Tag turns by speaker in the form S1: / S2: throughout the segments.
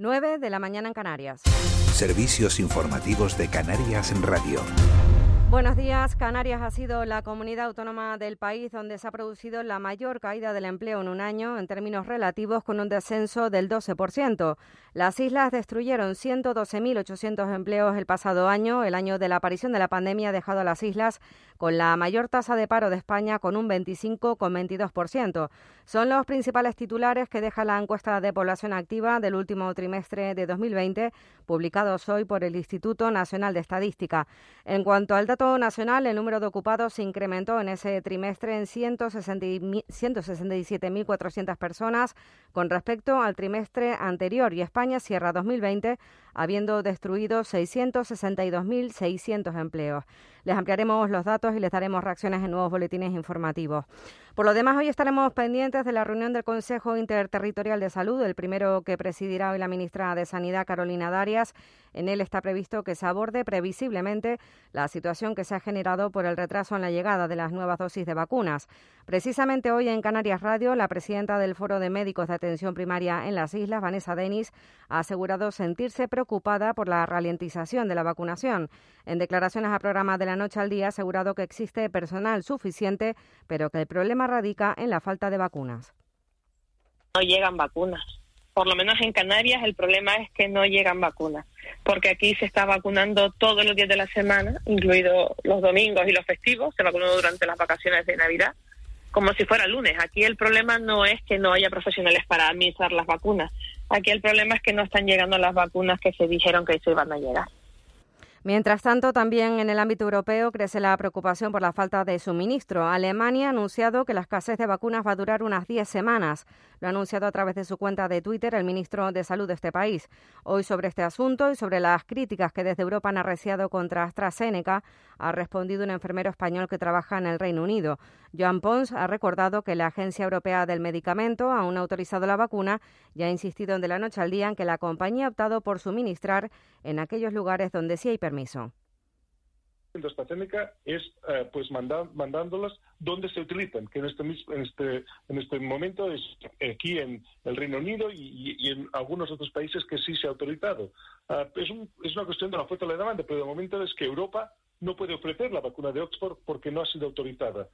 S1: 9 de la mañana en Canarias.
S2: Servicios informativos de Canarias en Radio.
S1: Buenos días. Canarias ha sido la comunidad autónoma del país donde se ha producido la mayor caída del empleo en un año en términos relativos con un descenso del 12%. Las islas destruyeron 112.800 empleos el pasado año. El año de la aparición de la pandemia ha dejado a las islas con la mayor tasa de paro de España con un 25,22%. Son los principales titulares que deja la encuesta de población activa del último trimestre de 2020, publicados hoy por el Instituto Nacional de Estadística. En cuanto al dato nacional, el número de ocupados se incrementó en ese trimestre en 167.400 personas con respecto al trimestre anterior y España cierra 2020 habiendo destruido 662.600 empleos. Les ampliaremos los datos y les daremos reacciones en nuevos boletines informativos. Por lo demás, hoy estaremos pendientes de la reunión del Consejo Interterritorial de Salud, el primero que presidirá hoy la ministra de Sanidad, Carolina Darias. En él está previsto que se aborde previsiblemente la situación que se ha generado por el retraso en la llegada de las nuevas dosis de vacunas. Precisamente hoy en Canarias Radio, la presidenta del Foro de Médicos de Atención Primaria en las Islas, Vanessa Denis, ha asegurado sentirse preocupada por la ralentización de la vacunación. En declaraciones a programa de la noche al día, ha asegurado que existe personal suficiente, pero que el problema radica en la falta de vacunas.
S3: No llegan vacunas. Por lo menos en Canarias el problema es que no llegan vacunas, porque aquí se está vacunando todos los días de la semana, incluidos los domingos y los festivos, se vacunó durante las vacaciones de Navidad, como si fuera lunes. Aquí el problema no es que no haya profesionales para administrar las vacunas, aquí el problema es que no están llegando las vacunas que se dijeron que se iban a llegar.
S1: Mientras tanto, también en el ámbito europeo crece la preocupación por la falta de suministro. Alemania ha anunciado que la escasez de vacunas va a durar unas 10 semanas. Lo ha anunciado a través de su cuenta de Twitter el ministro de Salud de este país. Hoy sobre este asunto y sobre las críticas que desde Europa han arreciado contra AstraZeneca, ha respondido un enfermero español que trabaja en el Reino Unido. Joan Pons ha recordado que la Agencia Europea del Medicamento aún ha autorizado la vacuna y ha insistido de la noche al día en que la compañía ha optado por suministrar en aquellos lugares donde sí hay permiso
S4: de AstraZeneca es eh, pues mandándolas donde se utilizan, que en este, en este, en este momento es aquí en el Reino Unido y, en algunos otros países que sí se ha autorizado. Ah, es, es una cuestión de la oferta y la demanda, pero de momento es que Europa no puede ofrecer la vacuna de Oxford porque no ha sido autorizada.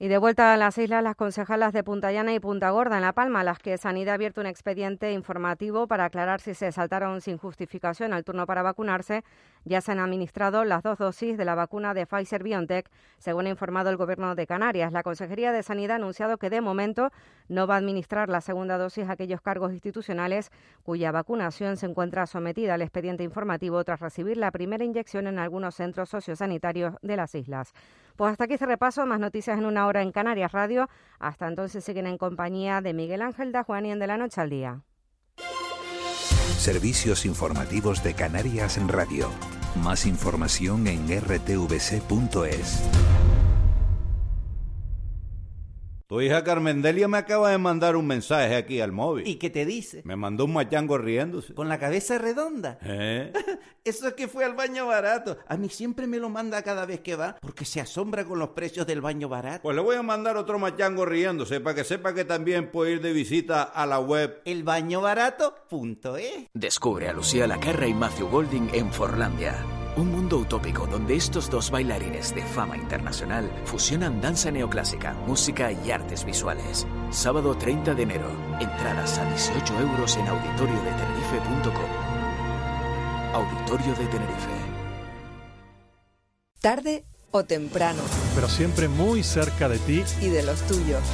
S1: Y de vuelta a las islas, las concejalas de Punta Llana y Punta Gorda, en La Palma, a las que Sanidad ha abierto un expediente informativo para aclarar si se saltaron sin justificación al turno para vacunarse, ya se han administrado las dos dosis de la vacuna de Pfizer BioNTech, según ha informado el Gobierno de Canarias. La Consejería de Sanidad ha anunciado que de momento no va a administrar la segunda dosis a aquellos cargos institucionales cuya vacunación se encuentra sometida al expediente informativo tras recibir la primera inyección en algunos centros sociosanitarios de las islas. Pues hasta aquí se repaso, más noticias en una hora en Canarias Radio. Hasta entonces siguen en compañía de Miguel Ángel Dajuani en De la Noche al Día.
S2: Servicios informativos de Canarias en Radio. Más información en rtvc.es.
S5: Tu hija Carmendelia me acaba de mandar un mensaje aquí al móvil.
S6: ¿Y qué te dice?
S5: Me mandó un machango riéndose.
S6: ¿Con la cabeza redonda?
S5: ¿Eh?
S6: Eso es que fue al baño barato. A mí siempre me lo manda cada vez que va porque se asombra con los precios del baño barato.
S5: Pues le voy a mandar otro machango riéndose para que sepa que también puede ir de visita a la web
S6: elbañobarato.es.
S7: Descubre a Lucía Lacarra y Matthew Golding en Forlandia. Un mundo utópico donde estos dos bailarines de fama internacional fusionan danza neoclásica, música y artes visuales. Sábado 30 de enero. Entradas a 18 euros en auditoriodetenerife.com. Auditorio de Tenerife.
S8: Tarde o temprano.
S9: Pero siempre muy cerca de ti.
S8: Y de los tuyos.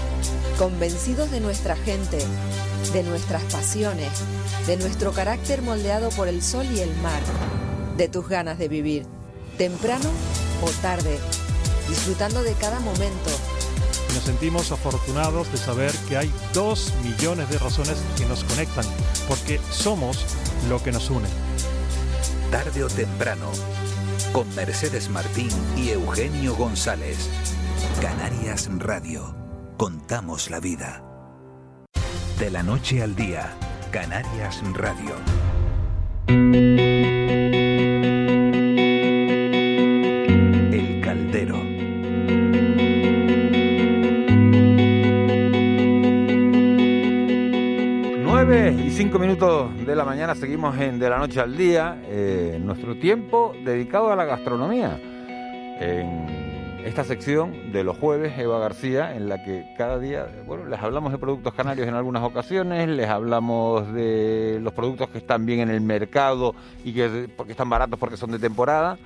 S8: Convencidos de nuestra gente, de nuestras pasiones, de nuestro carácter moldeado por el sol y el mar de tus ganas de vivir, temprano o tarde, disfrutando de cada momento,
S9: nos sentimos afortunados de saber que hay dos millones de razones que nos conectan, porque somos lo que nos une.
S2: Tarde o temprano, con Mercedes Martín y Eugenio González. Canarias Radio. Contamos la vida. De la noche al día, Canarias Radio.
S10: 5 minutos de la mañana seguimos en De la Noche al Día, eh, nuestro tiempo dedicado a la gastronomía. En esta sección de los jueves, Eva García, en la que cada día, bueno, les hablamos de productos canarios en algunas ocasiones, les hablamos de los productos que están bien en el mercado y que porque están baratos porque son de temporada.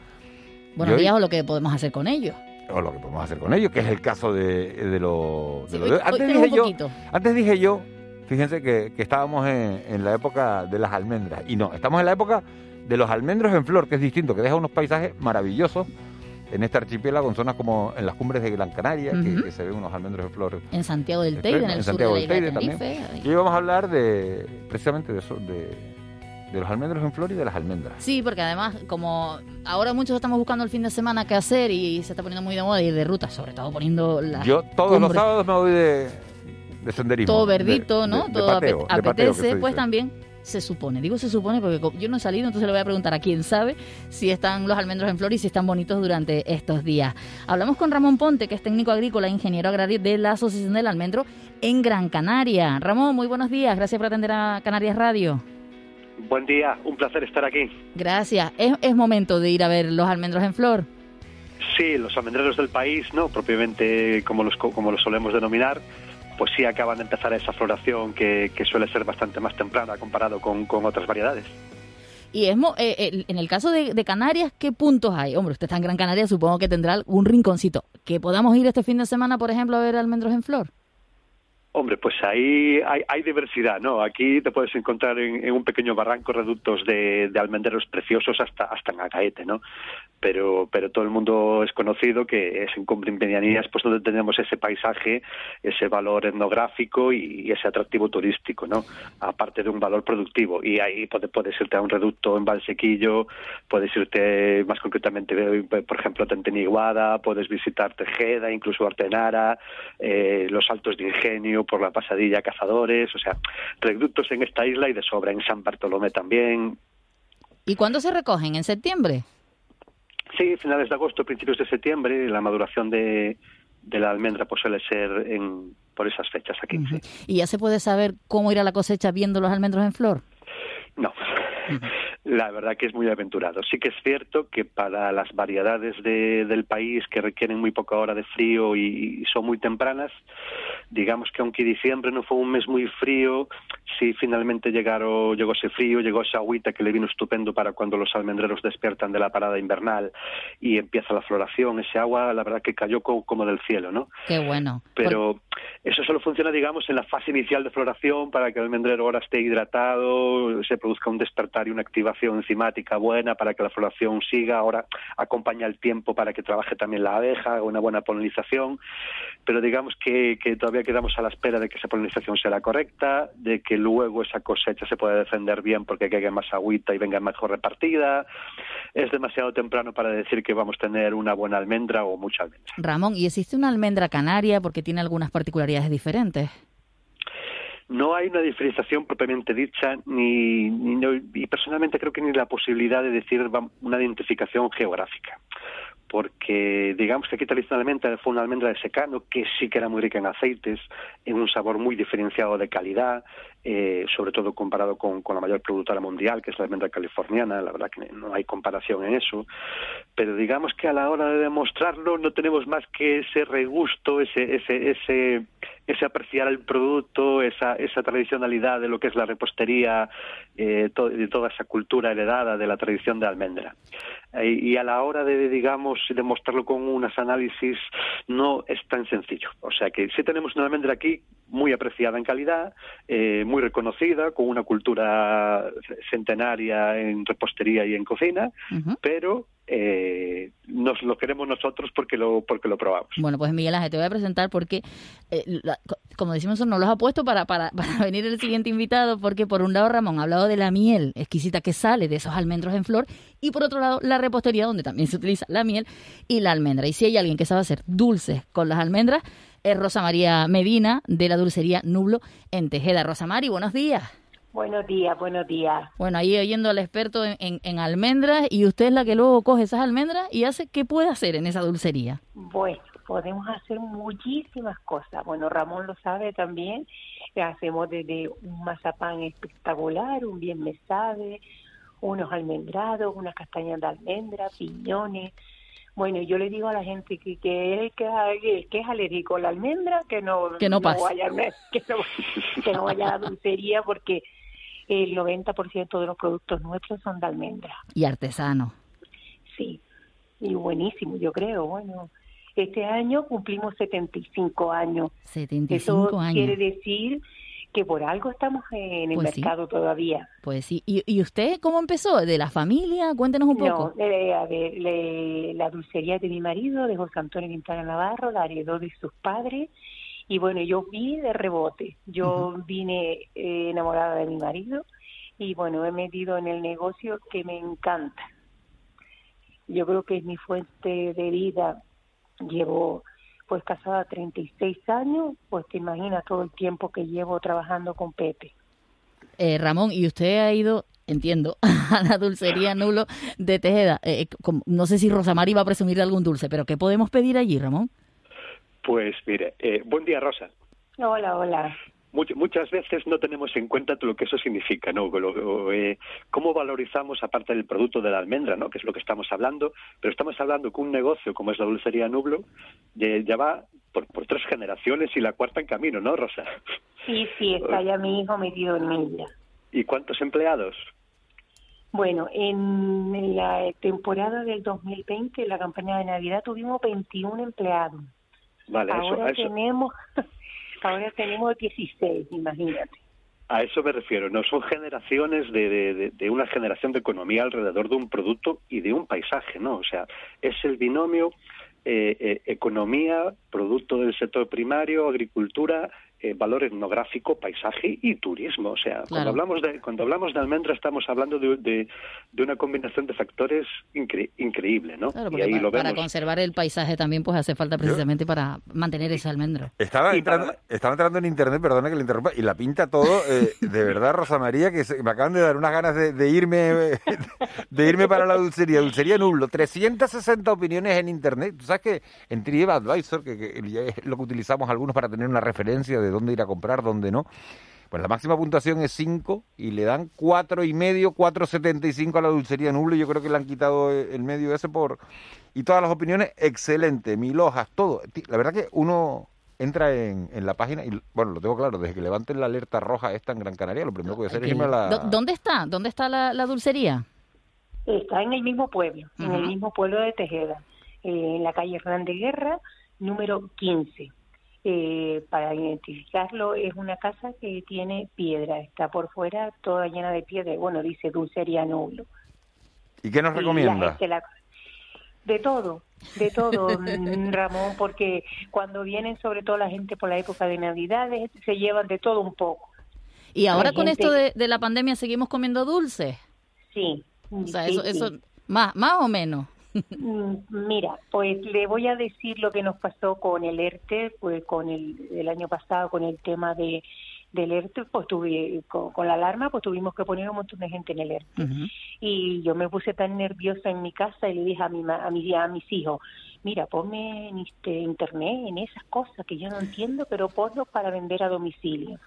S11: Buenos
S10: hoy-
S11: días o lo que podemos hacer con ellos.
S10: o lo que podemos hacer con ellos, que es el caso de, de lo, de
S11: Sí,
S10: lo de- Antes dije yo, antes dije yo, fíjense que, que estábamos en, en la época de las almendras. Y no, estamos en la época de los almendros en flor, que es distinto, que deja unos paisajes maravillosos en este archipiélago, en zonas como en las cumbres de Gran Canaria, que- se ven unos almendros en flor.
S11: En Santiago del
S10: Estupendo,
S11: Teide, en el
S10: en
S11: sur
S10: Santiago
S11: de la
S10: del
S11: de
S10: Teide también. Y hoy vamos a hablar de precisamente de eso, de, de los almendros en flor y de las almendras.
S11: Sí, porque además, como ahora muchos estamos buscando el fin de semana qué hacer y se está poniendo muy de moda ir de ruta, sobre todo poniendo las
S10: Yo todos los sábados me voy de, de senderismo.
S11: todo verdito,
S10: de-
S11: ¿no?
S10: de
S11: todo
S10: de pateo,
S11: apetece, pues también se supone. Digo se supone porque yo no he salido, entonces le voy a preguntar a quién sabe si están los almendros en flor y si están bonitos durante estos días. Hablamos con Ramón Ponte, que es técnico agrícola e ingeniero agrario de la Asociación del Almendro en Gran Canaria. Ramón, muy buenos días. Gracias por atender a Canarias Radio.
S12: Buen día, un placer estar aquí.
S11: Gracias. Es, es momento de ir a ver los almendros en flor.
S12: Sí, los almendreros del país, no propiamente como los, co- como los solemos denominar, pues sí acaban de empezar esa floración que, suele ser bastante más temprana comparado con, otras variedades.
S11: Y es eh, eh, en el caso de, de Canarias, ¿qué puntos hay? Hombre, usted está en Gran Canaria, supongo que tendrá un rinconcito. ¿Que podamos ir este fin de semana, por ejemplo, a ver almendros en flor?
S12: Hombre, pues ahí hay, hay diversidad, ¿no? Aquí te puedes encontrar en, un pequeño barranco reductos de, de almendreros preciosos hasta, hasta en Agaete, ¿no? Pero, pero todo el mundo es conocido que es en Cumbre Medianías, pues donde tenemos ese paisaje, ese valor etnográfico y, ese atractivo turístico, ¿no? Aparte de un valor productivo. Y ahí puede- puedes irte a un reducto en Valsequillo, puedes irte más concretamente, por ejemplo, a Tenteniguada, puedes visitar Tejeda, incluso Artenara, eh, los Altos de Ingenio, por la Pasadilla Cazadores, o sea, reductos en esta isla y de sobra, en San Bartolomé también.
S11: ¿Y cuándo se recogen? ¿En septiembre?
S12: Sí, finales de agosto, principios de septiembre, la maduración de, de la almendra pues suele ser en, por esas fechas aquí. sí.
S11: ¿Y ya se puede saber cómo ir a la cosecha viendo los almendros en flor?
S12: No, la verdad que es muy aventurado. Sí que es cierto que para las variedades de- del país que requieren muy poca hora de frío y, y son muy tempranas, digamos que aunque diciembre no fue un mes muy frío, sí finalmente llegaron, llegó ese frío, llegó esa agüita que le vino estupendo para cuando los almendreros despiertan de la parada invernal y empieza la floración. Ese agua, la verdad que cayó co- como del cielo, ¿no?
S11: Qué bueno.
S12: pero eso solo funciona, digamos, en la fase inicial de floración para que el almendrero ahora esté hidratado, se produzca un despertar y una activación enzimática buena para que la floración siga. Ahora acompaña el tiempo para que trabaje también la abeja, una buena polinización, pero digamos que, que todavía quedamos a la espera de que esa polinización sea la correcta, de que luego esa cosecha se pueda defender bien porque caiga más agüita y venga mejor repartida. Es demasiado temprano para decir que vamos a tener una buena almendra o mucha almendra.
S11: Ramón, ¿y existe una almendra canaria porque tiene algunas particularidades diferentes?
S12: No hay una diferenciación propiamente dicha, ni, ni y personalmente creo que ni la posibilidad de decir una identificación geográfica. Porque digamos que aquí tradicionalmente fue una almendra de secano que sí que era muy rica en aceites, en un sabor muy diferenciado de calidad, eh, sobre todo comparado con, la mayor productora mundial, que es la almendra californiana, la verdad que no hay comparación en eso. Pero digamos que a la hora de demostrarlo no tenemos más que ese regusto, ese, ese, ese, ese apreciar el producto, esa, esa tradicionalidad de lo que es la repostería, eh, de toda esa cultura heredada de la tradición de almendra. Eh, y a la hora de, digamos, demostrarlo con unos análisis, no es tan sencillo. O sea que sí tenemos una almendra aquí muy apreciada en calidad, eh, muy reconocida, con una cultura centenaria en repostería y en cocina, pero eh, nos lo queremos nosotros porque lo porque lo probamos.
S11: Bueno, pues Miguel Ángel, te voy a presentar porque, eh, como decimos, no los ha puesto para, para, para venir el siguiente invitado, porque por un lado Ramón ha hablado de la miel exquisita que sale de esos almendros en flor, y por otro lado la repostería, donde también se utiliza la miel y la almendra. Y si hay alguien que sabe hacer dulces con las almendras, es Rosa María Medina, de la dulcería Nublo en Tejeda. Rosa María, buenos días.
S13: Buenos días, buenos días.
S11: Bueno, ahí oyendo al experto en, en, almendras y usted es la que luego coge esas almendras y hace, ¿qué puede hacer en esa dulcería?
S13: Bueno, podemos hacer muchísimas cosas. Bueno, Ramón lo sabe también. Hacemos desde un mazapán espectacular, un bien me sabe, unos almendrados, unas castañas de almendra, piñones. Bueno, yo le digo a la gente que, que, que, que es alérgico a la almendra, que no,
S11: que no,
S13: vaya, que no, que no vaya a la dulcería porque el 90% de los productos nuestros son de almendra.
S11: Y artesano.
S13: Sí, y buenísimo, yo creo. Bueno, este año cumplimos 75 años.
S11: 75
S13: Eso
S11: años.
S13: quiere decir que por algo estamos en el
S11: Pues sí.
S13: mercado todavía.
S11: Pues sí. ¿Y, ¿Y usted cómo empezó? ¿De la familia? Cuéntenos un poco.
S13: No, eh, a ver, le- la dulcería de mi marido, de José Antonio Quintana Navarro, la heredó de sus padres. Y bueno, yo vi de rebote. Yo vine eh, enamorada de mi marido y bueno, he metido en el negocio que me encanta. Yo creo que es mi fuente de vida. Llevo pues casada 36 años, pues te imaginas todo el tiempo que llevo trabajando con Pepe.
S11: Eh, Ramón, ¿y usted ha ido, entiendo, a la dulcería Nulo de Tejeda? Eh, como- no sé si Rosamari va a presumir de algún dulce, pero ¿qué podemos pedir allí, Ramón?
S12: Pues mire, eh, buen día Rosa.
S13: Hola, hola.
S12: Much- muchas veces no tenemos en cuenta lo que eso significa, ¿no? Lo- eh, cómo valorizamos, aparte del producto de la almendra, ¿no? Que es lo que estamos hablando, pero estamos hablando que un negocio como es la dulcería Nublo ya, ya va por, por tres generaciones y la cuarta en camino, ¿no, Rosa?
S13: Sí, sí, está ya mi hijo metido en ella.
S12: ¿Y cuántos empleados?
S13: Bueno, en la temporada del 2020, la campaña de Navidad, tuvimos 21 empleados.
S12: Vale, a eso,
S13: ahora
S12: eso,
S13: tenemos ahora tenemos 16, imagínate.
S12: a eso me refiero, ¿no? Son generaciones de, de- de- de una generación de economía alrededor de un producto y de un paisaje, ¿no? O sea, es el binomio eh, eh, economía, producto del sector primario, agricultura, eh, valor etnográfico, paisaje y turismo. O sea, cuando hablamos de cuando hablamos de almendra estamos hablando de, de- de una combinación de factores incre- increíble, ¿no?
S11: Claro,
S12: y
S11: porque
S12: ahí
S11: pa-
S12: lo
S11: para
S12: vemos.
S11: conservar el paisaje también pues hace falta precisamente para mantener ese almendro.
S10: Estaba entrando, estaba entrando en internet, perdona que le interrumpa, y la pinta todo, eh, de verdad, Rosa María, que se- me acaban de dar unas ganas de, de irme de irme para la dulcería, Dulcería Nublo, 360 opiniones en internet. Tú sabes que en TripAdvisor, que, que es lo que utilizamos algunos para tener una referencia de dónde ir a comprar, dónde no, pues la máxima puntuación es 5 y le dan cuatro y medio, 4.75 a la Dulcería Nublo. Yo creo que le han quitado eh, el medio ese por... Y todas las opiniones, excelente, mil hojas, todo. La verdad que uno entra en, en la página y, bueno, lo tengo claro, desde que levanten la alerta roja esta en Gran Canaria, lo primero que voy a hacer es irme a la...
S11: ¿Dó- ¿Dónde está? ¿Dónde está la, la dulcería?
S13: Está en el mismo pueblo, en el mismo pueblo de Tejeda, eh, en la calle Hernán de Guerra, número 15. Eh, para identificarlo, es una casa que tiene piedra, está por fuera toda llena de piedra. Bueno, dice dulcería Nulo.
S10: ¿Y qué nos recomienda?
S13: la- De todo, de todo, Ramón, porque cuando vienen sobre todo la gente por la época de Navidades, se llevan de todo un poco.
S11: Y ahora con
S13: gente-
S11: esto de, de la pandemia seguimos comiendo dulces.
S13: Sí.
S11: O sea,
S13: sí,
S11: eso,
S13: sí.
S11: eso más, más o menos.
S13: Mm, Mira, pues le voy a decir lo que nos pasó con el ERTE, pues con el, el año pasado, con el tema de del ERTE, pues tuve, con, con la alarma, pues tuvimos que poner un montón de gente en el ERTE. Y yo me puse tan nerviosa en mi casa y le dije a, mi, a, mi, a mis hijos, mira, ponme en este, internet, en esas cosas que yo no entiendo, pero ponlo para vender a domicilio.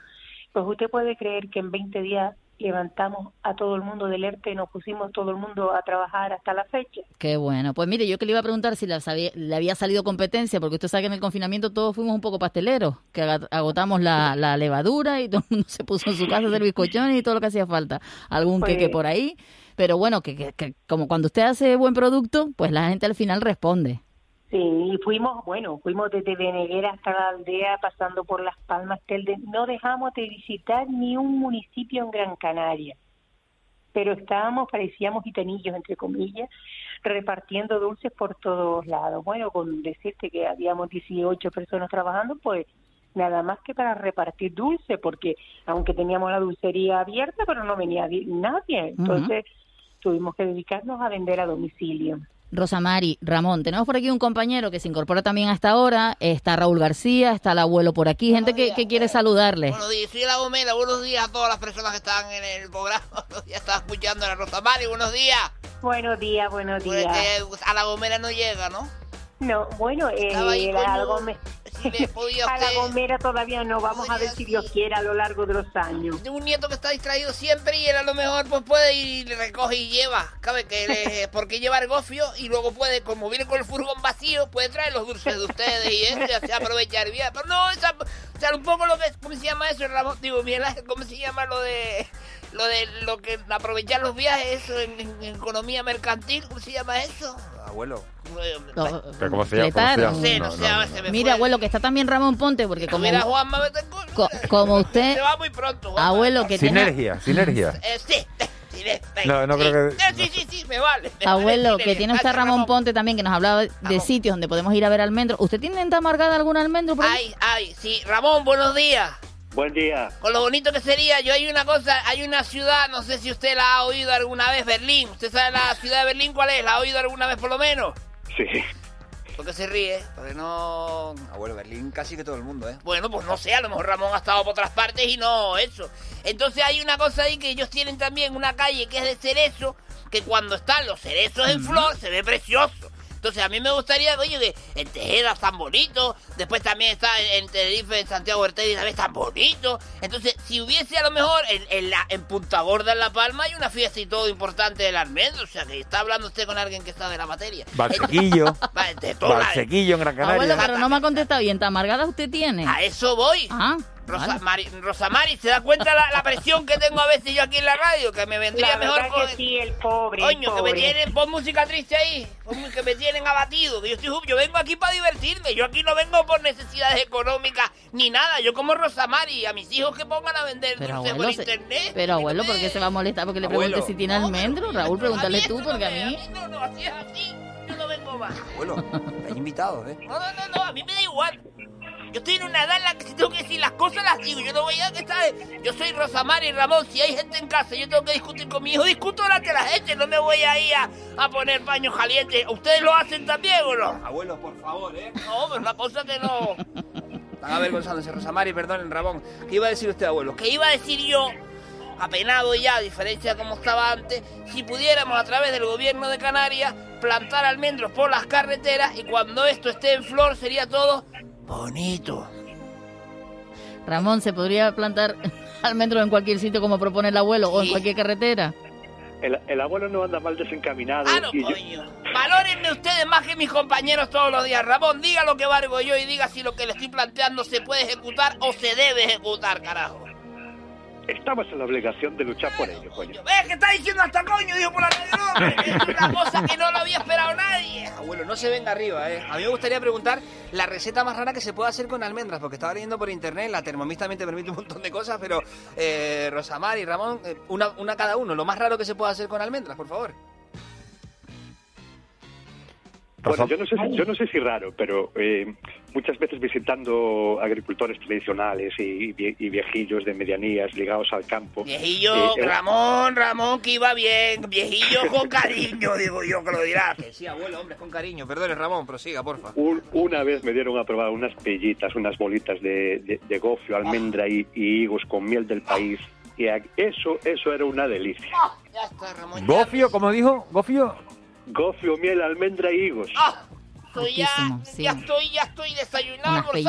S13: Pues usted puede creer que en 20 días levantamos a todo el mundo del ERTE, nos pusimos todo el mundo a trabajar hasta la fecha.
S11: Qué bueno. Pues mire, yo que le iba a preguntar si la sabía- le había salido competencia, porque usted sabe que en el confinamiento todos fuimos un poco pasteleros, que agotamos la, la levadura y todo el mundo se puso en su casa a hacer bizcochones y todo lo que hacía falta. Algún
S13: Pues-
S11: queque por ahí. Pero bueno, que, que, que como cuando usted hace buen producto, pues la gente al final responde.
S13: Sí, y fuimos, bueno, fuimos desde Beneguera hasta la aldea, pasando por Las Palmas, Telde. no dejamos de visitar ni un municipio en Gran Canaria. pero estábamos, parecíamos gitanillos, entre comillas, repartiendo dulces por todos lados. Bueno, con decirte que habíamos 18 personas trabajando, pues nada más que para repartir dulce, porque aunque teníamos la dulcería abierta, pero no venía nadie. Entonces tuvimos que dedicarnos a vender a domicilio.
S11: Rosamari, Ramón, tenemos por aquí un compañero que se incorpora también a esta hora. Está Raúl García, está el abuelo por aquí, gente que, que quiere saludarle.
S14: Buenos días, soy la Gomera. Buenos días a todas las personas que están en el programa. Ya estaba escuchando a la Rosamari. Buenos días.
S13: Buenos días, buenos
S14: Pues,
S13: días.
S14: eh, a la Gomera no llega, ¿no?
S13: No, bueno, eh,
S14: Estaba ahí
S13: la
S14: con-
S13: Gome-
S14: si le podía
S13: a la Gomera todavía no, vamos a ver si Dios quiere a lo largo de los años.
S14: Un nieto que está distraído siempre y él a lo mejor pues puede y le recoge y lleva. Cabe que le, porque lleva el gofio y luego puede, como viene con el furgón vacío, puede traer los dulces de ustedes y eso aprovechar bien. Pero no, esa, o sea, un poco lo que, ¿cómo se llama eso, Ramón? Digo, Miguel ¿cómo se llama lo de, lo de, lo que, aprovechar los viajes, eso en, en- en economía mercantil, ¿cómo se llama eso?
S15: Abuelo.
S11: No,
S10: ¿Pero cómo se llama?
S14: No sé, no me
S11: Mira, abuelo, que está también Ramón Ponte, porque como,
S14: Mira, Juanma
S11: co- como usted,
S14: se va muy pronto, Juanma.
S11: abuelo, que tiene...
S10: Sinergia, sinergia.
S14: Eh, sí, sí,
S10: No, no
S14: sí,
S10: creo que-
S14: sí, sí, sí, me vale. me
S11: Abuelo,
S14: vale,
S11: que tiene usted a
S14: gracias,
S11: Ramón Ponte también, que nos hablaba de sitios donde podemos ir a ver almendros. ¿Usted tiene en Tamargada algún almendro por ahí?
S14: Ay, ay, sí. Ramón, buenos días.
S12: Buen día.
S14: Con lo bonito que sería, yo hay una cosa, hay una ciudad, no sé si usted la ha oído alguna vez, Berlín. ¿Usted sabe la ciudad de Berlín cuál es? ¿La ha oído alguna vez por lo menos?
S12: Sí.
S14: ¿Por qué se ríe? Porque no...
S15: Abuelo, Berlín casi que todo el mundo, ¿eh?
S14: Bueno, pues no sé, a lo mejor Ramón ha estado por otras partes y no eso. Entonces hay una cosa ahí que ellos tienen también, una calle que es de cerezo, que cuando están los cerezos en flor se ve precioso. Entonces a mí me gustaría, oye, que en Tejeda están bonitos, después también está en, en Tenerife, en Santiago Ortega, también están bonitos. Entonces, si hubiese a lo mejor en, en, la, en Punta Gorda, en La Palma, hay una fiesta y todo importante del almendro, o sea, que está hablando usted con alguien que está de la materia.
S10: Barsequillo.
S14: Va, de toda
S10: Barsequillo en Gran Canaria.
S11: Abuelo, pero no me ha contestado bien. ¿Tamargada usted tiene?
S14: A eso voy.
S11: Ah,
S14: Rosa. Mari, Rosa Mari, ¿se da cuenta la, la presión que tengo a veces yo aquí en la radio? Que me vendría
S13: La
S14: mejor con...
S13: que sí, el pobre, el
S14: Coño, que me tienen... Pon música triste ahí. Pon que me tienen abatido. Que yo estoy... Yo vengo aquí para divertirme. Yo aquí no vengo por necesidades económicas ni nada. Yo como Rosa Mari. A mis hijos que pongan a vender
S11: Pero
S14: dulces por
S11: abuelo, se-
S14: internet.
S11: pero abuelo, ¿por qué se va a molestar? Porque le
S15: Abuelo.
S11: pregunte si tiene almendro. Raúl, pregúntale tú, porque a mí...
S14: No, no, así es así. Yo no vengo más.
S15: Abuelo, hay invitados, ¿eh?
S14: No, no, no, no, a mí me da igual. Yo estoy en una edad en la que si tengo que decir las cosas las digo. Yo no voy a que está. Yo soy Rosamar y Ramón. Si hay gente en casa yo tengo que discutir con mi hijo, discuto delante de la gente. No me voy a ir a, a poner paños calientes. ¿Ustedes lo hacen también o no?
S15: Abuelo, por favor, ¿eh?
S14: No, pero una cosa que no.
S15: Están avergonzándose, Rosamari, perdonen, Ramón.
S14: ¿Qué iba a decir usted, abuelo? ¿Qué iba a decir yo? Apenado ya, a diferencia de como estaba antes, si pudiéramos a través del gobierno de Canarias plantar almendros por las carreteras y cuando esto esté en flor sería todo bonito.
S11: Ramón, ¿se podría plantar almendros en cualquier sitio como propone el abuelo o en cualquier carretera?
S12: El, el abuelo no anda mal desencaminado.
S14: Ah, no,
S12: y yo-
S14: coño. Valórenme ustedes más que mis compañeros todos los días. Ramón, diga lo que valgo yo y diga si lo que le estoy planteando se puede ejecutar o se debe ejecutar, carajo.
S12: Estamos en la obligación de luchar por ello, coño.
S14: ¿Ves que está diciendo hasta coño? Dijo por la radio. hombre. Es una cosa que no lo había esperado nadie.
S15: Abuelo, no se venga arriba, ¿eh? A mí me gustaría preguntar la receta más rara que se puede hacer con almendras, porque estaba leyendo por internet, la Thermomix también te permite un montón de cosas, pero eh, Rosamar y Ramón, eh, una, una cada uno, lo más raro que se puede hacer con almendras, por favor.
S12: Bueno, yo no sé, si- yo no sé si raro, pero eh, muchas veces visitando agricultores tradicionales y, y viejillos de medianías ligados al campo.
S14: Viejillo,
S12: eh, eh,
S14: Ramón, Ramón, que iba bien. Viejillo con cariño, digo yo, que lo dirás.
S15: Sí, abuelo, hombre, con cariño. Perdone, Ramón, prosiga, porfa.
S12: un- una vez me dieron a probar unas pellitas, unas bolitas de, de- de gofio, almendra y, y higos con miel del país. Y a- eso, eso era una delicia.
S14: Ya está, Ramón.
S10: Gofio, como dijo, Gofio.
S12: Gofio, miel, almendra y higos.
S14: Ah, Estoy ya,
S11: sí.
S14: ya estoy, ya estoy desayunado, y.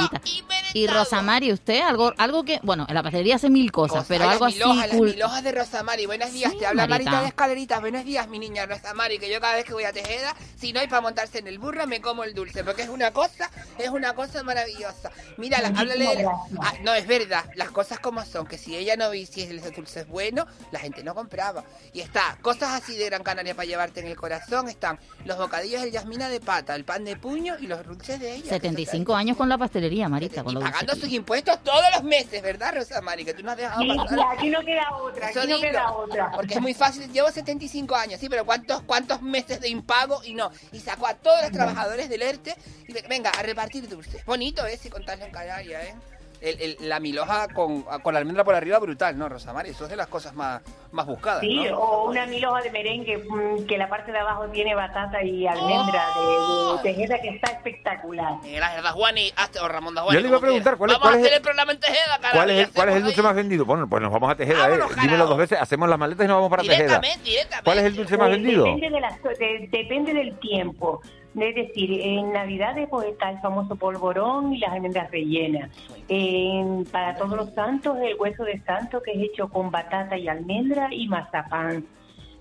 S11: Y Rosamari, usted, algo algo que, bueno, en la pastelería hace mil cosas, pero
S14: Ay,
S11: algo
S14: las
S11: así
S14: las
S11: cool.
S14: milhojas de Rosamari. Buenos días,
S11: Sí,
S14: te habla
S11: Marita.
S14: Marita de Escaleritas. Buenos días, mi niña Rosamari, que yo cada vez que voy a Tejeda, si no hay para montarse en el burro, me como el dulce, porque es una cosa, es una cosa maravillosa. Mira, la- háblale de la- Ah, no, es verdad, las cosas como son, que si ella no hiciese el dulce es bueno, la gente no compraba. Y está, cosas así de Gran Canaria para llevarte en el corazón, están los bocadillos de yasmina de pata, el pan de puño y los dulces de ella.
S11: 75 años con la pastelería, Marita, con
S14: pagando sus impuestos todos los meses, ¿verdad, Rosa Mari? Que tú no has dejado pasar.
S13: aquí no queda otra,
S14: Eso
S13: aquí no
S14: digo,
S13: queda otra.
S14: Porque es muy fácil, llevo 75 años, sí, pero ¿cuántos, cuántos meses de impago? Y no, y sacó a todos los trabajadores del ERTE y venga, a repartir dulces. Bonito ese contarlo en Canarias, ¿eh? El- el- la milhoja con, con la almendra por arriba, brutal, ¿no, Rosa Mari? Eso es de las cosas más, más buscadas,
S13: Sí,
S14: ¿no?
S13: o una mil hojas de merengue mm, que la parte de abajo tiene batata y almendra de, de tejeda que está espectacular.
S14: Ángel Dajuani, o Ramón Dajuani.
S10: Yo le iba a preguntar. ¿cuál es-
S14: Vamos
S10: cuál
S14: a
S10: es
S14: hacer
S10: el-
S14: programa en Tejeda.
S10: ¿Cuál es, el, ¿Cuál es el dulce más vendido? Bueno, pues nos vamos a Tejeda, ¿eh? Dímelo dos veces, hacemos las maletas y nos vamos para Tejeda.
S14: Directamente, directamente.
S10: ¿Cuál es el dulce más vendido?
S13: Depende, de las- de- depende del tiempo. Es decir, en Navidades pues está el famoso polvorón y las almendras rellenas. En- para todos los santos, el hueso de santo que es hecho con batata y almendra y mazapán.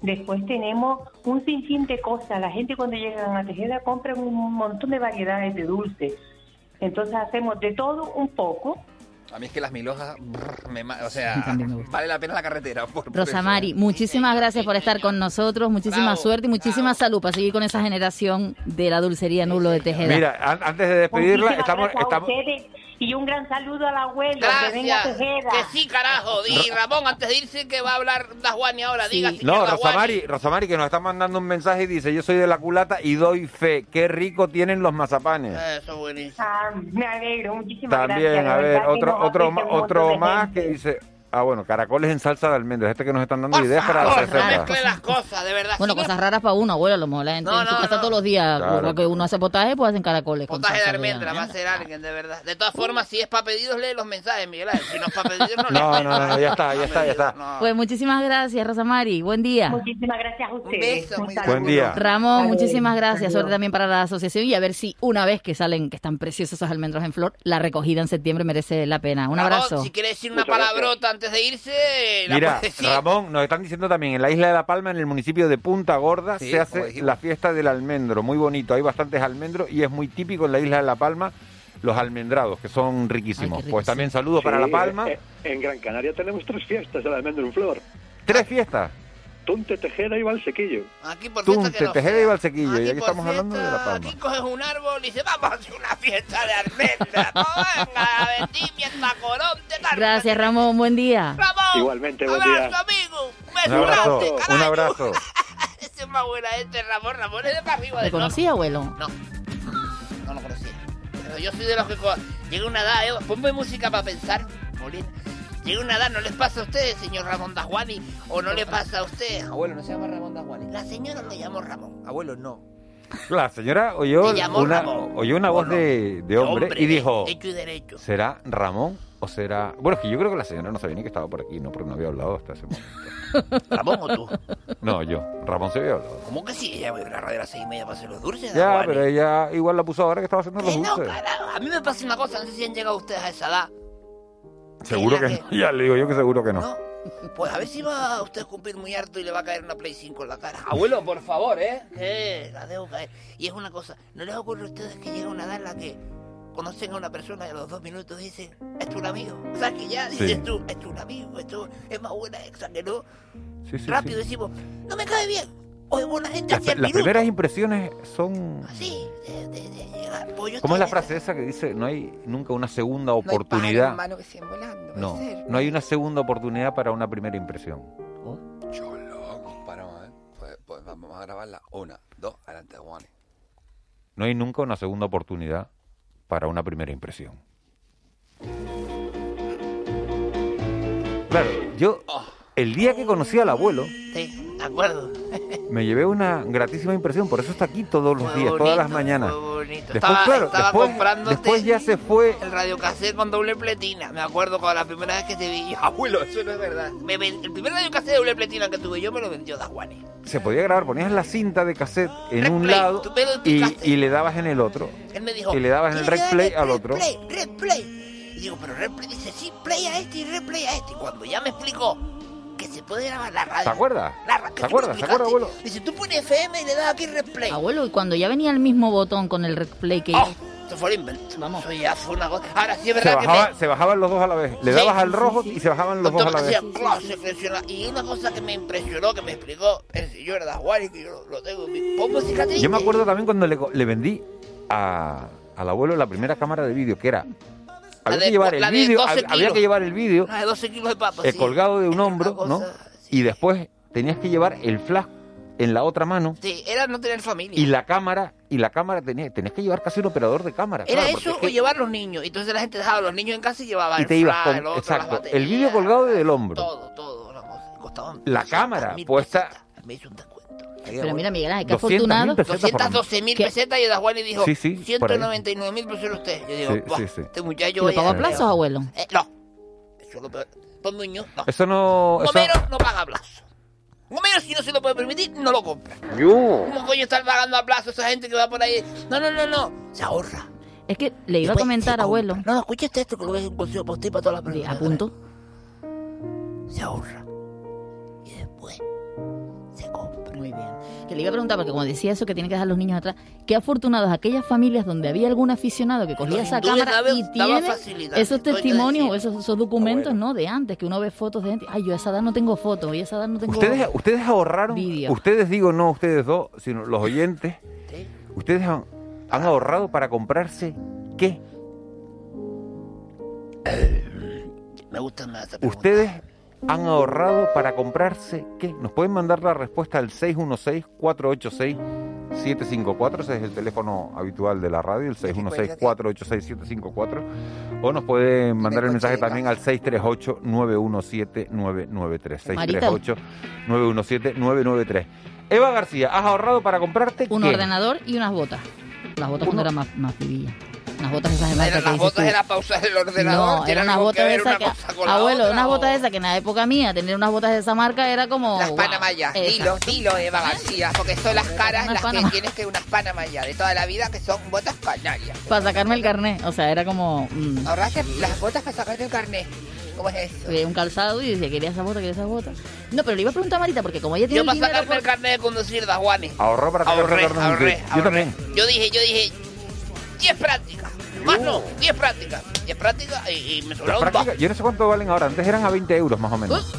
S13: Después tenemos un sinfín de cosas. La gente cuando llegan a Tejeda compran un montón de variedades de dulces. Entonces hacemos de todo un poco.
S15: A mí es que las milhojas, brr, me o sea,
S11: me
S15: vale la pena la carretera. Por, por
S11: Rosa
S15: eso.
S11: Mari, muchísimas gracias por estar con nosotros, muchísima suerte y muchísima salud para seguir con esa generación de la dulcería Nulo de Tejeda.
S10: Mira, an- antes de despedirla,
S13: Muchísimas
S10: estamos,
S13: a y un gran saludo al abuelo que venga a
S14: Gracias.
S13: Tejeda.
S14: Que sí, carajo. Y Ramón, antes de irse, que va a hablar Dajuani ahora. Diga, señor
S10: No. Rosamari, Rosamari, que nos está mandando un mensaje y dice, yo soy de la culata y doy fe. Qué rico tienen los mazapanes.
S14: Eso es buenísimo.
S13: Ah, me alegro, muchísimas gracias.
S10: También, a ver, otro, otro,
S13: un
S10: otro más que dice, ah, bueno, caracoles en salsa de almendras. Este que nos están dando ideas para
S14: Favor, no las cosas, de verdad.
S11: Bueno,
S14: me-
S11: cosas raras para uno, abuelo, a lo mejor la gente
S14: No,
S11: en su
S14: no,
S11: casa
S14: no.
S11: todos los días,
S10: Claro.
S11: lo que uno hace potaje, pues hacen caracoles. con
S14: Potaje de
S11: salsa
S14: almendra, va a ser alguien, de verdad. De todas formas, si es para pedidos, lee los mensajes, Miguel Ángel. Si no es para pedidos, no
S10: No, no, no, ya está, ya está, ya está.
S11: Pues muchísimas gracias, Rosa Mari, buen día.
S13: Muchísimas gracias a ustedes.
S14: beso,
S13: Un saludo.
S10: Buen día.
S11: Ramón, muchísimas gracias. Suerte también para la asociación y a ver si una vez que salen, que están preciosos esos almendros en flor, la recogida en septiembre merece la pena. Un
S14: Ramón,
S11: abrazo.
S14: si quiere decir una palabrota antes de irse, la
S10: Mira. Ramón, nos están diciendo también en la isla de La Palma, en el municipio de Punta Gorda,
S15: Sí,
S10: se hace la fiesta del almendro. Muy bonito, hay bastantes almendros y es muy típico en la isla de La Palma los almendrados, que son riquísimos.
S11: Ay,
S10: pues también saludos para La Palma.
S12: eh, En Gran Canaria tenemos tres fiestas del almendro en flor.
S10: Tres fiestas.
S12: Tunte, Tejeda y Valsequillo.
S14: Aquí por que
S10: Tunte,
S14: no
S10: Tejeda
S14: sea.
S10: y Valsequillo. Y
S14: Aquí
S10: aquí
S14: por
S10: estamos hablando de La Palma.
S14: Aquí coges un árbol y dices, vamos a hacer una fiesta de almendra. No, venga, vendimia, el tacoronte, tal.
S11: Gracias, Ramón. Buen día.
S14: Ramón,
S12: Igualmente, buen
S14: abrazo,
S12: día.
S14: amigo. Un
S10: abrazo,
S14: grande,
S10: un abrazo.
S14: Ese es más buena este, Ramón. Ramón es de para arriba.
S11: ¿Le
S14: de
S11: conocí, abuelo?
S14: No, no lo conocía. Pero yo soy de los que co- llega una edad, eh, ponme música para pensar, Molina. Llega una edad, ¿no les pasa a ustedes, señor Ramón Dajuani? ¿O no le pasa a usted?
S15: Abuelo, no se llama Ramón Dajuani.
S14: La señora me llamó Ramón.
S15: Abuelo, no.
S10: La señora oyó una,
S14: Ramón.
S10: oyó una voz de, de hombre, y dijo,
S14: Hecho y derecho.
S10: ¿será Ramón o será...? Bueno, es que yo creo que la señora no sabía ni que estaba por aquí, ¿no? Porque no había hablado hasta ese momento.
S14: ¿Ramón o tú?
S10: No, yo. Ramón se había hablado.
S14: ¿Cómo que sí? Ella ir a la radio a las seis y media para hacer los dulces.
S10: Ya, pero ella igual la puso ahora que estaba haciendo los
S14: Que no,
S10: dulces.
S14: carajo. A mí me pasa una cosa, no sé si han llegado ustedes a esa edad.
S10: Seguro que no. Ya le digo yo que seguro que no.
S14: ¿No? Pues a ver si va usted a cumplir muy harto y le va a caer una Play 5 en la cara.
S15: Abuelo, por favor, ¿eh?
S14: ¿Qué? La dejo caer. Y es una cosa, ¿no les ocurre a ustedes que llega una edad en la que conocen a una persona y a los dos minutos dicen, es tu amigo? O sea, que ya
S10: Sí.
S14: dices tú, es tu amigo, esto es más buena exa que no.
S10: Sí, sí,
S14: Rápido
S10: sí.
S14: decimos, no me cae bien. Gente
S10: Las,
S14: hacia el
S10: las
S14: minuto.
S10: primeras impresiones son...
S14: Así, de, de- de llegar. Pues yo
S10: ¿Cómo es la frase esa que dice, no hay nunca una segunda
S14: esa- No hay pájaro
S10: oportunidad?
S14: que volando,
S10: No, hay una segunda oportunidad para una primera impresión.
S15: Yo loco, paramos, ¿eh? Pues, pues vamos a grabarla. Una, dos, adelante, Juan.
S10: No hay nunca una segunda oportunidad para una primera impresión. Claro, yo el día que conocí al abuelo
S14: Sí, de acuerdo.
S10: me llevé una gratísima impresión, por eso está aquí todos los
S14: Fue
S10: días, todas las
S14: bonito,
S10: mañana.
S14: fue bonito.
S10: Después,
S14: estaba,
S10: claro,
S14: estaba
S10: después, después ya se fue.
S14: el radiocassette con doble pletina. Me acuerdo cuando la primera vez que te vi. yo, Abuelo, eso no es verdad. Me ven- el primer radiocassette de doble pletina que tuve yo me lo vendió Dajuani.
S10: Se podía grabar, ponías la cinta de cassette en un lado y, y le dabas en el otro.
S14: Él me dijo.
S10: Y le dabas en el
S14: "Tienes que
S10: replay
S14: darle
S10: al otro.
S14: Replay, replay. Y digo, pero replay. Dice, sí, play a este y replay a este. Y cuando ya me explicó que se puede grabar la radio.
S10: ¿Te acuerdas?
S14: La ra- que
S10: ¿Te acuerdas? ¿Te acuerdas, abuelo?
S14: Dice, tú pones FM y le das aquí replay.
S11: Abuelo, y cuando ya venía el mismo botón con el replay que
S14: Oh, esto fue el invento. Vamos. Eso ya fue una cosa. Ahora sí es
S10: Se,
S14: verdad que
S10: bajaba-
S14: me...
S10: se bajaban los dos a la vez. Le
S14: Sí,
S10: dabas al rojo
S14: sí.
S10: y se bajaban los dos a la vez.
S14: Se flexiona. Y una cosa que me impresionó, que me explicó el señor Dajuari, que yo lo, tengo en mi...
S10: Yo me acuerdo también cuando le vendí a- al abuelo la primera cámara de vídeo, que era Había
S14: de-
S10: que llevar el vídeo,
S14: 12
S10: hab- había que llevar el vídeo
S14: La de 12 kilos de papas.
S10: eh,
S14: sí.
S10: colgado de un hombro, ¿no? Y después tenías que llevar el flash en la otra mano
S14: Sí, era no tener familia.
S10: y la cámara, y la cámara tenía, tenías que llevar casi un operador de cámara.
S14: Era
S10: claro,
S14: eso
S10: es que-
S14: o llevar los niños. Entonces la gente dejaba a los niños en casa y llevaba
S10: y
S14: el
S10: te ibas
S14: flash,
S10: con,
S14: el otro, las
S10: exacto, el
S14: baterías,
S10: vídeo colgado del hombro,
S14: Todo, todo. La, cosa.
S10: La cámara puesta
S14: me hizo un descuento.
S11: Pero mira, Miguel Ángel, qué
S10: 200.000
S11: afortunado.
S10: pesetas por lo menos.
S14: 212 mil
S11: ¿Qué?
S14: pesetas y Eda Juan y dijo
S10: Sí, sí, por ahí.
S14: 199 mil pesetas usted. Yo digo,
S10: Sí,
S14: "Buah,
S10: sí, sí.
S14: este muchacho
S11: ¿Y lo
S14: vaya-
S11: pagó a plazos, abuelo?
S14: Eh, no. Eso es lo peor. Don Muñoz, no.
S10: Eso no... eso-
S14: Homero no paga a plazo. Homero, si no se lo puede permitir, no lo compra.
S10: Yo.
S14: ¿Cómo coño estar pagando a plazo esa gente que va por ahí? No, no, no, no. Se ahorra.
S11: Es que le iba a comentar, abuelo.
S14: compra. No, escuchaste esto que lo voy a hacer un consejo para usted y para todas las
S11: Sí,
S14: personas.
S11: a punto.
S14: Se ahorra.
S11: Que le iba a preguntar, porque como decía eso, que tiene que dejar los niños atrás, qué afortunados aquellas familias donde había algún aficionado que cogía
S14: Los
S11: esa cámara y tiene
S14: facilidad,
S11: esos testimonios o esos, esos documentos, ¿no? De antes, que uno ve fotos de gente. Ay, yo a esa edad no tengo fotos, y a esa edad no tengo
S10: Ustedes, ustedes ahorraron, ustedes digo no ustedes dos, sino los oyentes, ustedes han, han ahorrado para comprarse qué?
S14: Me gusta más.
S10: Ustedes han ahorrado para comprarse qué? Nos pueden mandar la respuesta al 616-486-754, ese es el teléfono habitual de la radio, el 616-486-754, o nos pueden mandar el mensaje también al 638-917-993,
S11: Marita.
S10: 638-917-993. Eva García, ¿has ahorrado para comprarte
S11: Un
S10: qué?
S11: ordenador y unas botas. Las botas cuando eran más, más pibillas. Unas botas esas de marca
S14: Eran
S11: que
S14: las botas
S11: tú.
S14: de la pausa del ordenador.
S11: No,
S14: ¿Tiene
S11: eran unas botas de esas
S14: una
S11: que... Abuelo,
S14: otra,
S11: unas botas de esas que en la época mía, tener unas botas de esa marca era como...
S14: Las
S11: wow,
S14: Panamayas, dilo,
S11: esas.
S14: dilo Eva García, porque son las caras las que tienes que unas Panamayas de toda la vida que son botas canarias.
S11: Para sacarme el carnet, o sea, era como... mm,
S14: Ahorraste las botas para sacarte el carnet. ¿Cómo es eso?
S11: un calzado y decía, quería esa bota, quería esa bota. No, pero le iba a preguntar a Marita, porque como ella tiene
S14: Yo
S11: el
S14: para sacarme el carnet de conducir de Juanes.
S10: Ahorró para sacar
S14: Ahorré,
S10: el carnet. Yo
S14: ahorré.
S10: también.
S14: Yo dije, yo dije, 10 prácticas. Más no, 10 prácticas. 10 prácticas y, y me sobraron dos.
S10: prácticas, yo no sé cuánto valen ahora, antes eran a 20 euros más o menos.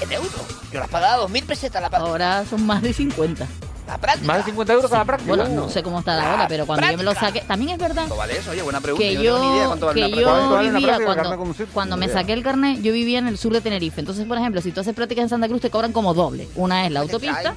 S14: En euros. Yo las pagaba 2.000 pesetas la práctica.
S11: Ahora son más de 50.
S14: La práctica.
S10: Más de 50 euros cada práctica.
S11: Bueno, no sé cómo está la hora, pero cuando yo me lo saqué... También es verdad
S15: ¿Cuánto vale eso? Oye, buena pregunta.
S11: que
S15: yo, no tengo ni idea cuánto vale
S11: que
S15: una práctica.
S10: ¿Cuánto
S11: yo
S10: vale una
S11: vivía
S10: práctica
S11: cuando, cuando me
S10: idea.
S11: saqué el carnet, yo vivía en el sur de Tenerife. Entonces, por ejemplo, si tú haces prácticas en Santa Cruz, te cobran como doble. Una es la autopista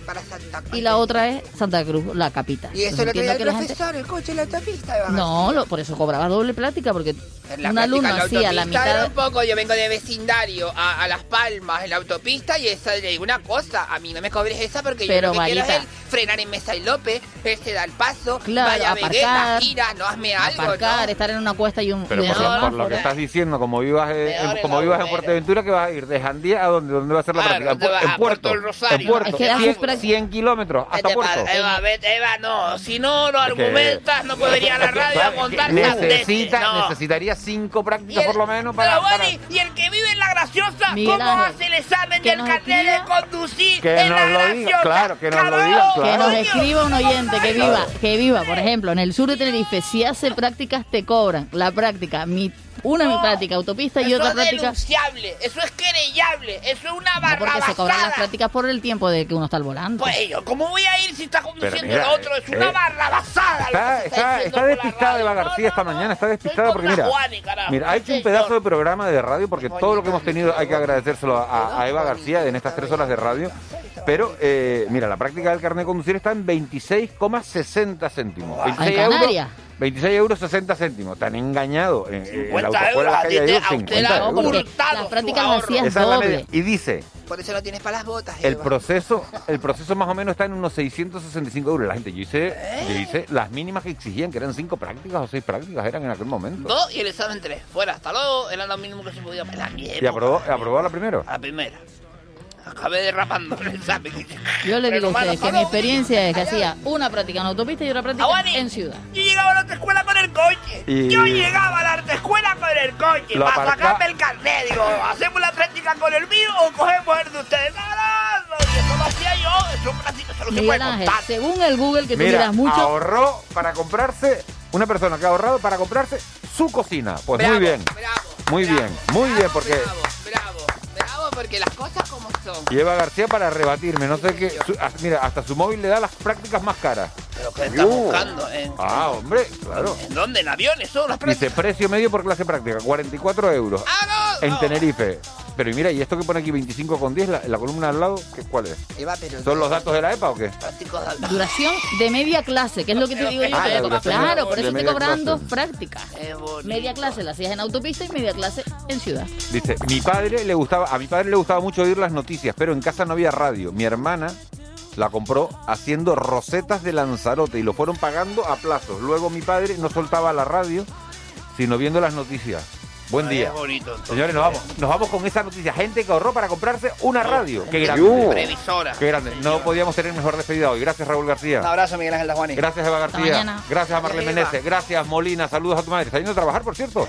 S11: y la otra es Santa Cruz, la capital.
S14: Y eso traía
S11: entiendo
S14: el
S11: gente-
S14: profesor, el coche, la autopista.
S11: No, lo- por eso cobraba doble práctica, porque un alumno
S14: en la
S11: hacía la
S14: era
S11: mitad...
S14: un poco, yo vengo de vecindario a, a Las Palmas en la autopista y esa le digo una cosa, a mí no me cobres esa porque
S11: Pero,
S14: yo lo que quiero
S11: Marita.
S14: es el frenar en Mesa y López, este da el paso,
S11: Claro,
S14: vaya
S11: aparcar,
S14: Vegueta, gira, no hazme algo,
S11: aparcar,
S14: ¿no?
S11: estar en una cuesta y un...
S10: Pero por, lo, por lo que estás diciendo, como vivas, en, como vivas en. Fuerteventura, que vas a ir de Jandía a donde, dónde va a ser la
S14: Claro,
S10: práctica. En, Puerto.
S14: Puerto del Rosario.
S10: En Puerto.
S11: Es que haces
S10: 100,
S11: práctica-
S10: 100 kilómetros hasta
S14: Vete
S10: Puerto.
S14: Eva, vete, Eva, no, si no lo
S10: Es que-
S14: argumentas, no puedo venir a la radio a contar
S10: Necesita, necesitaría cinco prácticas
S14: el-
S10: por lo menos para...
S14: Pero
S10: para-
S14: bueno, y el que vive en la graciosa, ¿cómo hace el examen del carnet de conducir
S10: Que
S14: en
S10: nos
S14: la
S10: lo diga,
S14: graciosa?
S10: claro, que nos lo
S14: Carajo,
S10: digan,
S11: Que nos escriba un oyente que viva, que viva, por ejemplo, en el sur de Tenerife, si hace prácticas te cobran la práctica, mi, una mi práctica autopista y
S14: Eso
S11: otra
S14: es
S11: práctica...
S14: denunciable, eso es querellable, eso es una
S11: No, porque se cobran las prácticas por el tiempo de que uno está al volante.
S14: Pues yo, ¿cómo voy a ir si está conduciendo
S10: mira,
S14: el otro? Es una
S10: eh,
S14: barrabasada. lo que
S10: Está, está, está despistada. Eva García
S14: no,
S10: esta mañana, está despistada porque mira,
S14: Juani, carajo.
S10: mira, ha hecho un pedazo de programa de radio porque todo lo que hemos tenido hay que agradecérselo a, a Eva García en estas tres horas de radio. Pero eh, mira, la práctica del carnet de conducir está en 26,60 céntimos. 26
S11: ¿En
S10: euros,
S11: Canarias?
S10: 26 euros 60 céntimos. Te han engañado. En, en la
S14: 50
S10: autoescuela
S14: euros,
S10: que
S14: a
S10: haya
S14: ti
S10: ido,
S14: te- a usted
S10: 50
S14: la-
S10: euros.
S14: hurtado
S11: prácticas las
S14: ahorro.
S11: hacías
S10: Esa es la
S11: doble.
S10: media. Y dice,
S14: Por eso lo tienes para las botas,
S10: el
S14: Eva.
S10: proceso, el proceso más o menos está en unos 665 euros. La gente, yo hice, yo hice las mínimas que exigían, que eran cinco prácticas o seis prácticas, eran en aquel momento.
S14: Dos y el examen tres. Fuera, hasta luego. Era lo mínimo que se podía. La mi
S10: ¿Y aprobó, aprobó la primera?
S14: La primera. Acabé derrapando el examen.
S11: Yo le digo a ustedes que mi experiencia es que hacía una práctica en autopista y otra práctica
S14: Aguani,
S11: en ciudad.
S14: Yo llegaba a la autoescuela con el coche.
S10: Y-
S14: Yo llegaba a la autoescuela con el coche
S10: Lo
S14: para
S10: aparca-
S14: sacarme el carnet. Digo, ¿hacemos la práctica con el mío o cogemos el de ustedes? No, eso lo hacía yo. Eso práctica, se
S11: Miguel
S14: puede
S11: Ángel,
S14: contar.
S11: según el Google que tú
S10: Mira,
S11: miras mucho,
S10: ahorró para comprarse, una persona que ha ahorrado para comprarse su cocina. Pues
S14: Bravo,
S10: muy bien,
S14: bravo,
S10: muy
S14: bravo,
S10: bien, muy bien, porque
S14: porque las cosas como son.
S10: lleva García para rebatirme, no sé qué. su- mira, hasta su móvil le da las prácticas más caras.
S14: ¿Pero qué estás
S10: Uh.
S14: buscando? ¿En,
S10: Ah, hombre, claro.
S14: ¿En dónde? ¿En aviones? Son las
S10: Dice precio medio por clase práctica, 44 euros.
S14: ¡Ah,
S10: En Tenerife. Pero y mira, y esto que pone aquí 25 con 10, la, la columna al lado, ¿qué, ¿cuál es?
S14: Eva, pero-
S10: ¿Son los datos de la EPA o qué?
S11: Duración de media clase, que es lo que te digo yo.
S10: Ah,
S11: que-
S10: la duración
S11: claro,
S10: de
S11: por eso estoy cobrando
S10: clase.
S11: práctica. Media clase la hacías en autopista y media clase en ciudad.
S10: Dice, mi padre le gustaba, a mi padre le gustaba mucho oír las noticias, pero en casa no había radio. Mi hermana la compró haciendo rosetas de Lanzarote y lo fueron pagando a plazos. Luego mi padre no soltaba la radio, sino viendo las noticias. Buen día.
S14: es bonito, entonces.
S10: Señores, nos vamos, nos vamos con esa noticia. Gente que ahorró para comprarse una radio. Qué grande.
S14: previsora.
S10: Qué grande. No podíamos tener mejor despedida hoy. Gracias, Raúl García.
S15: Un abrazo, Miguel Ángel Dajuani.
S10: Gracias, Eva
S15: Hasta
S10: García.
S15: mañana.
S10: Gracias a Marlene. Menezes. Gracias, Molina. Saludos a tu madre. ¿Está yendo a trabajar, por cierto?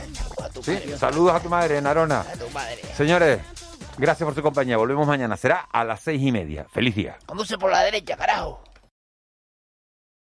S10: Sí, saludos a tu madre, Narona. Señores, gracias por su compañía. Volvemos mañana. Será a las seis y media. Feliz día.
S14: Conduce por la derecha, carajo.